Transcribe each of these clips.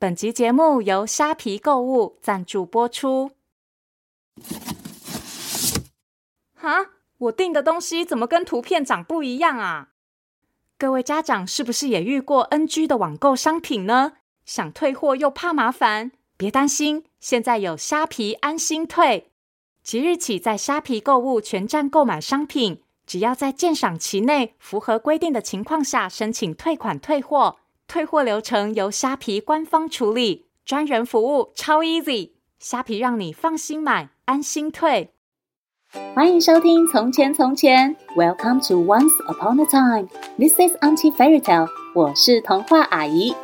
本集节目由虾皮购物赞助播出。哈，我订的东西怎么跟图片长不一样啊？各位家长是不是也遇过 NG 的网购商品呢？想退货又怕麻烦，别担心，现在有虾皮安心退。即日起，在虾皮购物全站购买商品，只要在鉴赏期内符合规定的情况下申请退款退货，退货流程由虾皮官方处理，专人服务，超 easy。虾皮让你放心买，安心退。欢迎收听《从前从前》，Welcome to Once Upon a Time。This is Auntie Fairy Tale。我是童话阿姨。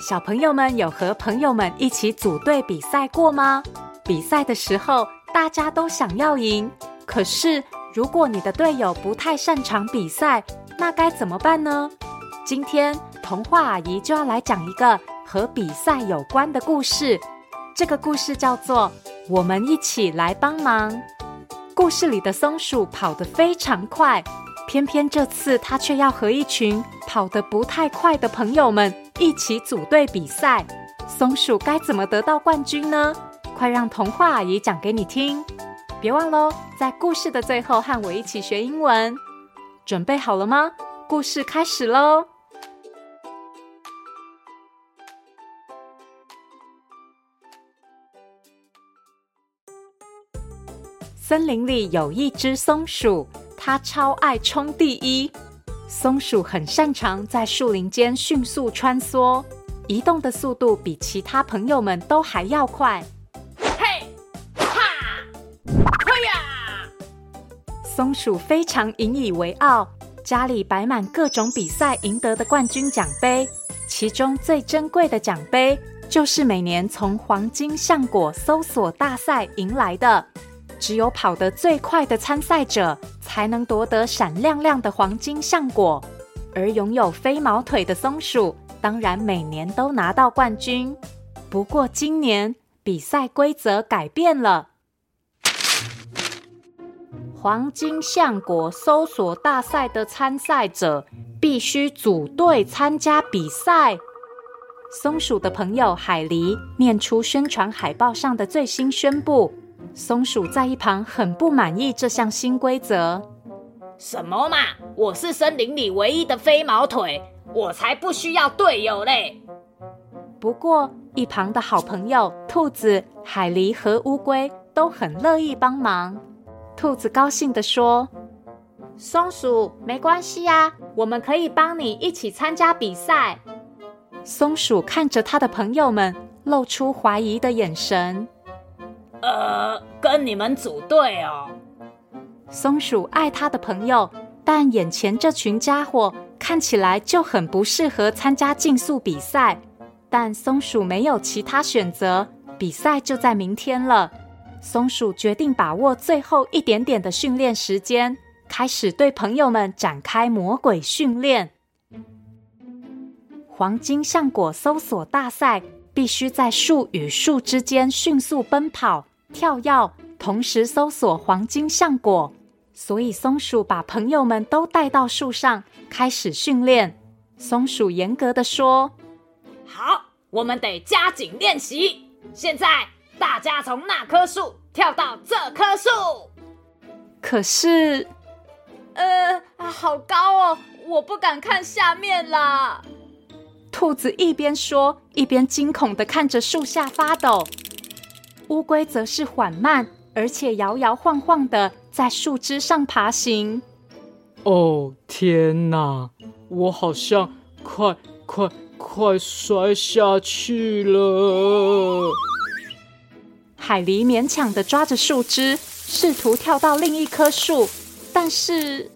小朋友们有和朋友们一起组队比赛过吗？比赛的时候，大家都想要赢。可是，如果你的队友不太擅长比赛，那该怎么办呢？今天，童话阿姨就要来讲一个和比赛有关的故事。这个故事叫做《我们一起来帮忙》。故事里的松鼠跑得非常快，偏偏这次它却要和一群跑得不太快的朋友们一起组队比赛。松鼠该怎么得到冠军呢？快让童话阿姨讲给你听！别忘喽，在故事的最后和我一起学英文。准备好了吗？故事开始喽！森林里有一只松鼠，它超爱冲第一。松鼠很擅长在树林间迅速穿梭，移动的速度比其他朋友们都还要快。松鼠非常引以为傲，家里摆满各种比赛赢得的冠军奖杯，其中最珍贵的奖杯就是每年从黄金橡果搜索大赛赢来的。只有跑得最快的参赛者才能夺得闪亮亮的黄金橡果，而拥有飞毛腿的松鼠当然每年都拿到冠军。不过今年比赛规则改变了，黄金橡果搜索大赛的参赛者必须组队参加比赛。松鼠的朋友海狸念出宣传海报上的最新宣布。松鼠在一旁很不满意这项新规则。什么嘛！我是森林里唯一的飞毛腿，我才不需要队友嘞。不过，一旁的好朋友兔子、海狸和乌龟都很乐意帮忙。兔子高兴地说：“松鼠，没关系呀，我们可以帮你一起参加比赛。”松鼠看着他的朋友们，露出怀疑的眼神。呃，跟你们组队哦。松鼠爱他的朋友，但眼前这群家伙看起来就很不适合参加竞速比赛。但松鼠没有其他选择，比赛就在明天了。松鼠决定把握最后一点点的训练时间，开始对朋友们展开魔鬼训练。黄金橡果搜索大赛必须在树与树之间迅速奔跑。跳跃，同时搜索黄金橡果，所以松鼠把朋友们都带到树上，开始训练。松鼠严格的说：“好，我们得加紧练习。现在大家从那棵树跳到这棵树。”可是，呃，好高哦，我不敢看下面啦。兔子一边说，一边惊恐的看着树下发抖。乌龟则是缓慢而且摇摇晃晃的在树枝上爬行。哦，天哪！我好像快快快摔下去了。海狸勉强的抓着树枝，试图跳到另一棵树，但是……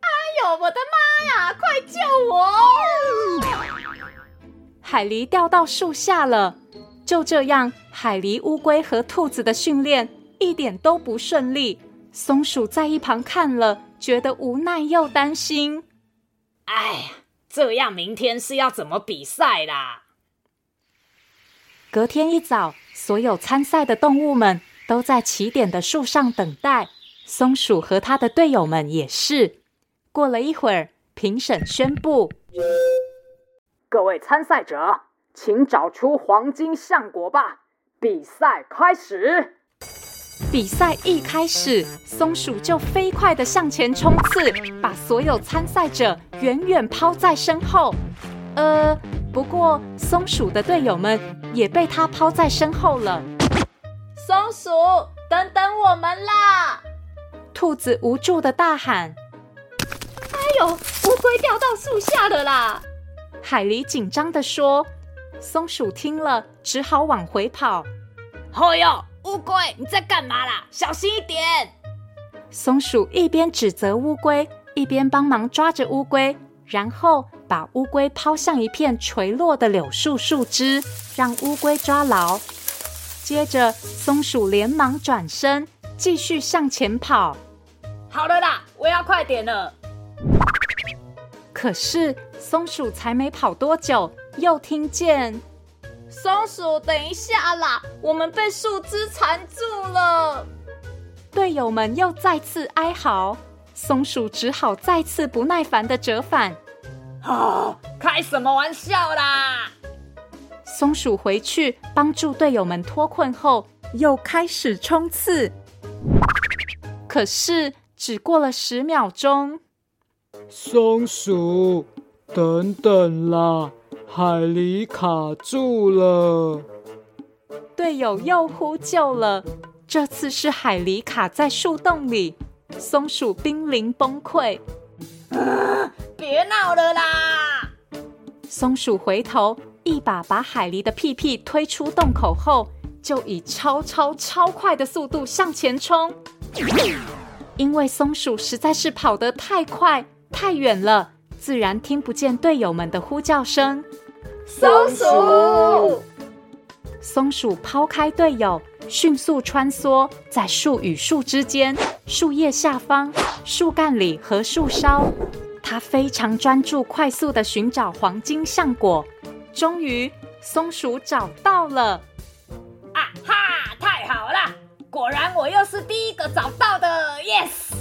哎呦，我的妈呀！快救我！海狸掉到树下了。就这样，海狸、乌龟和兔子的训练一点都不顺利。松鼠在一旁看了，觉得无奈又担心。哎呀，这样明天是要怎么比赛啦？隔天一早，所有参赛的动物们都在起点的树上等待，松鼠和他的队友们也是。过了一会儿，评审宣布。各位参赛者，请找出黄金橡果吧！比赛开始。比赛一开始，松鼠就飞快地向前冲刺，把所有参赛者远远抛在身后。呃，不过松鼠的队友们也被它抛在身后了。松鼠，等等我们啦！兔子无助的大喊：“哎呦，乌龟掉到树下了啦！”海狸紧张的说。松鼠听了，只好往回跑。哦哟，乌龟，你在干嘛啦？小心一点！松鼠一边指责乌龟，一边帮忙抓着乌龟，然后把乌龟抛向一片垂落的柳树树枝，让乌龟抓牢。接着，松鼠连忙转身，继续向前跑。好了啦，我要快点了。可是，松鼠才没跑多久。又听见，松鼠，等一下啦！我们被树枝缠住了。队友们又再次哀嚎，松鼠只好再次不耐烦的折返。哦，开什么玩笑啦！松鼠回去帮助队友们脱困后，又开始冲刺。可是只过了十秒钟，松鼠，等等啦！海狸卡住了，队友又呼救了。这次是海狸卡在树洞里，松鼠濒临崩溃。啊，别闹了啦！松鼠回头，一把把海狸的屁屁推出洞口后，就以超超超快的速度向前冲。因为松鼠实在是跑得太快太远了，自然听不见队友们的呼叫声。松鼠，松鼠抛开队友，迅速穿梭在树与树之间、树叶下方、树干里和树梢。它非常专注，快速地寻找黄金橡果。终于，松鼠找到了！啊哈！太好了，果然我又是第一个找到的，yes！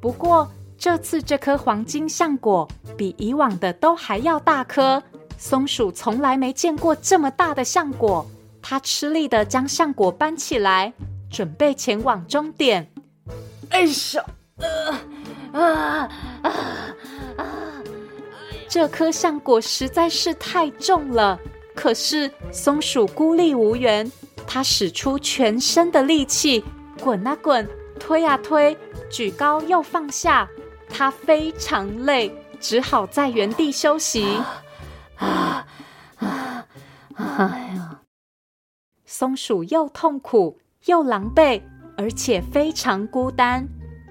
不过这次这颗黄金橡果比以往的都还要大颗。松鼠从来没见过这么大的橡果，他吃力的将橡果搬起来，准备前往终点。哎呀，啊啊啊！这颗橡果实在是太重了，可是松鼠孤立无援，它使出全身的力气，滚啊滚，推啊推，举高又放下，它非常累，只好在原地休息。啊啊！啊，松鼠又痛苦又狼狈，而且非常孤单。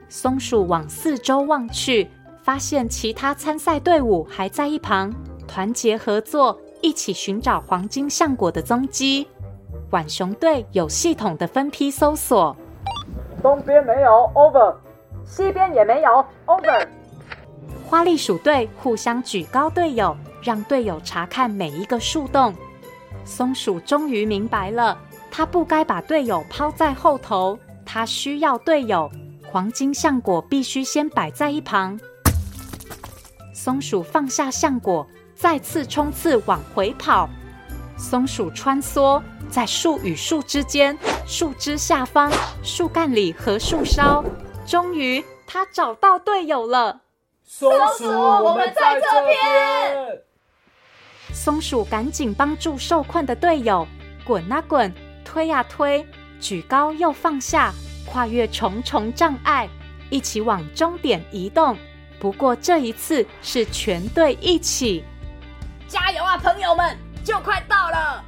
松鼠往四周望去，发现其他参赛队伍还在一旁团结合作，一起寻找黄金橡果的踪迹。浣熊队有系统的分批搜索，东边没有，over；西边也没有，over。花栗鼠队互相举高队友。让队友查看每一个树洞，松鼠终于明白了，它不该把队友抛在后头，它需要队友。黄金橡果必须先摆在一旁。松鼠放下橡果，再次冲刺往回跑。松鼠穿梭在树与树之间、树枝下方、树干里和树梢，终于，它找到队友了。松鼠，我们在这边。松鼠赶紧帮助受困的队友，滚啊滚，推啊推，举高又放下，跨越重重障碍，一起往终点移动。不过这一次是全队一起，加油啊，朋友们，就快到了！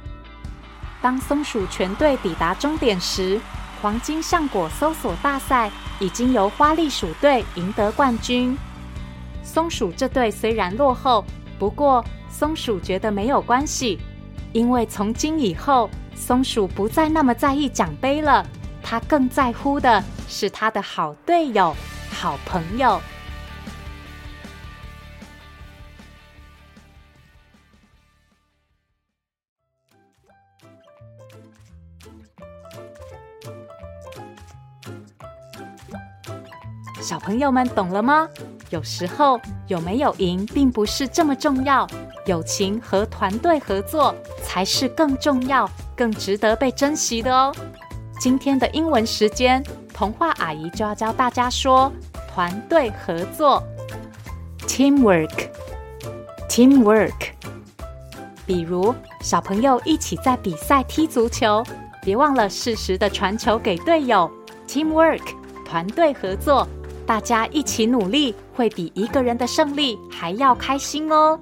当松鼠全队抵达终点时，黄金橡果搜索大赛已经由花栗鼠队赢得冠军。松鼠这队虽然落后，不过。松鼠觉得没有关系，因为从今以后，松鼠不再那么在意奖杯了。它更在乎的是它的好队友、好朋友。小朋友们懂了吗？有时候有没有赢，并不是这么重要。友情和团队合作才是更重要、更值得被珍惜的哦。今天的英文时间，童话阿姨就要教大家说团队合作，teamwork，teamwork。比如小朋友一起在比赛踢足球，别忘了适时的传球给队友，teamwork，团队合作，大家一起努力，会比一个人的胜利还要开心哦。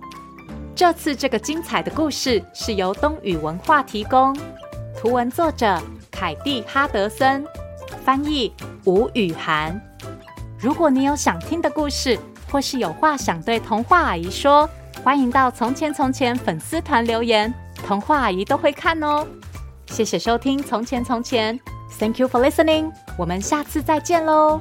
这次这个精彩的故事是由东雨文化提供，图文作者。凯蒂·哈德森，翻译吴雨涵。如果你有想听的故事，或是有话想对童话阿姨说，欢迎到《从前从前》粉丝团留言，童话阿姨都会看哦。谢谢收听《从前从前》，Thank you for listening，我们下次再见喽。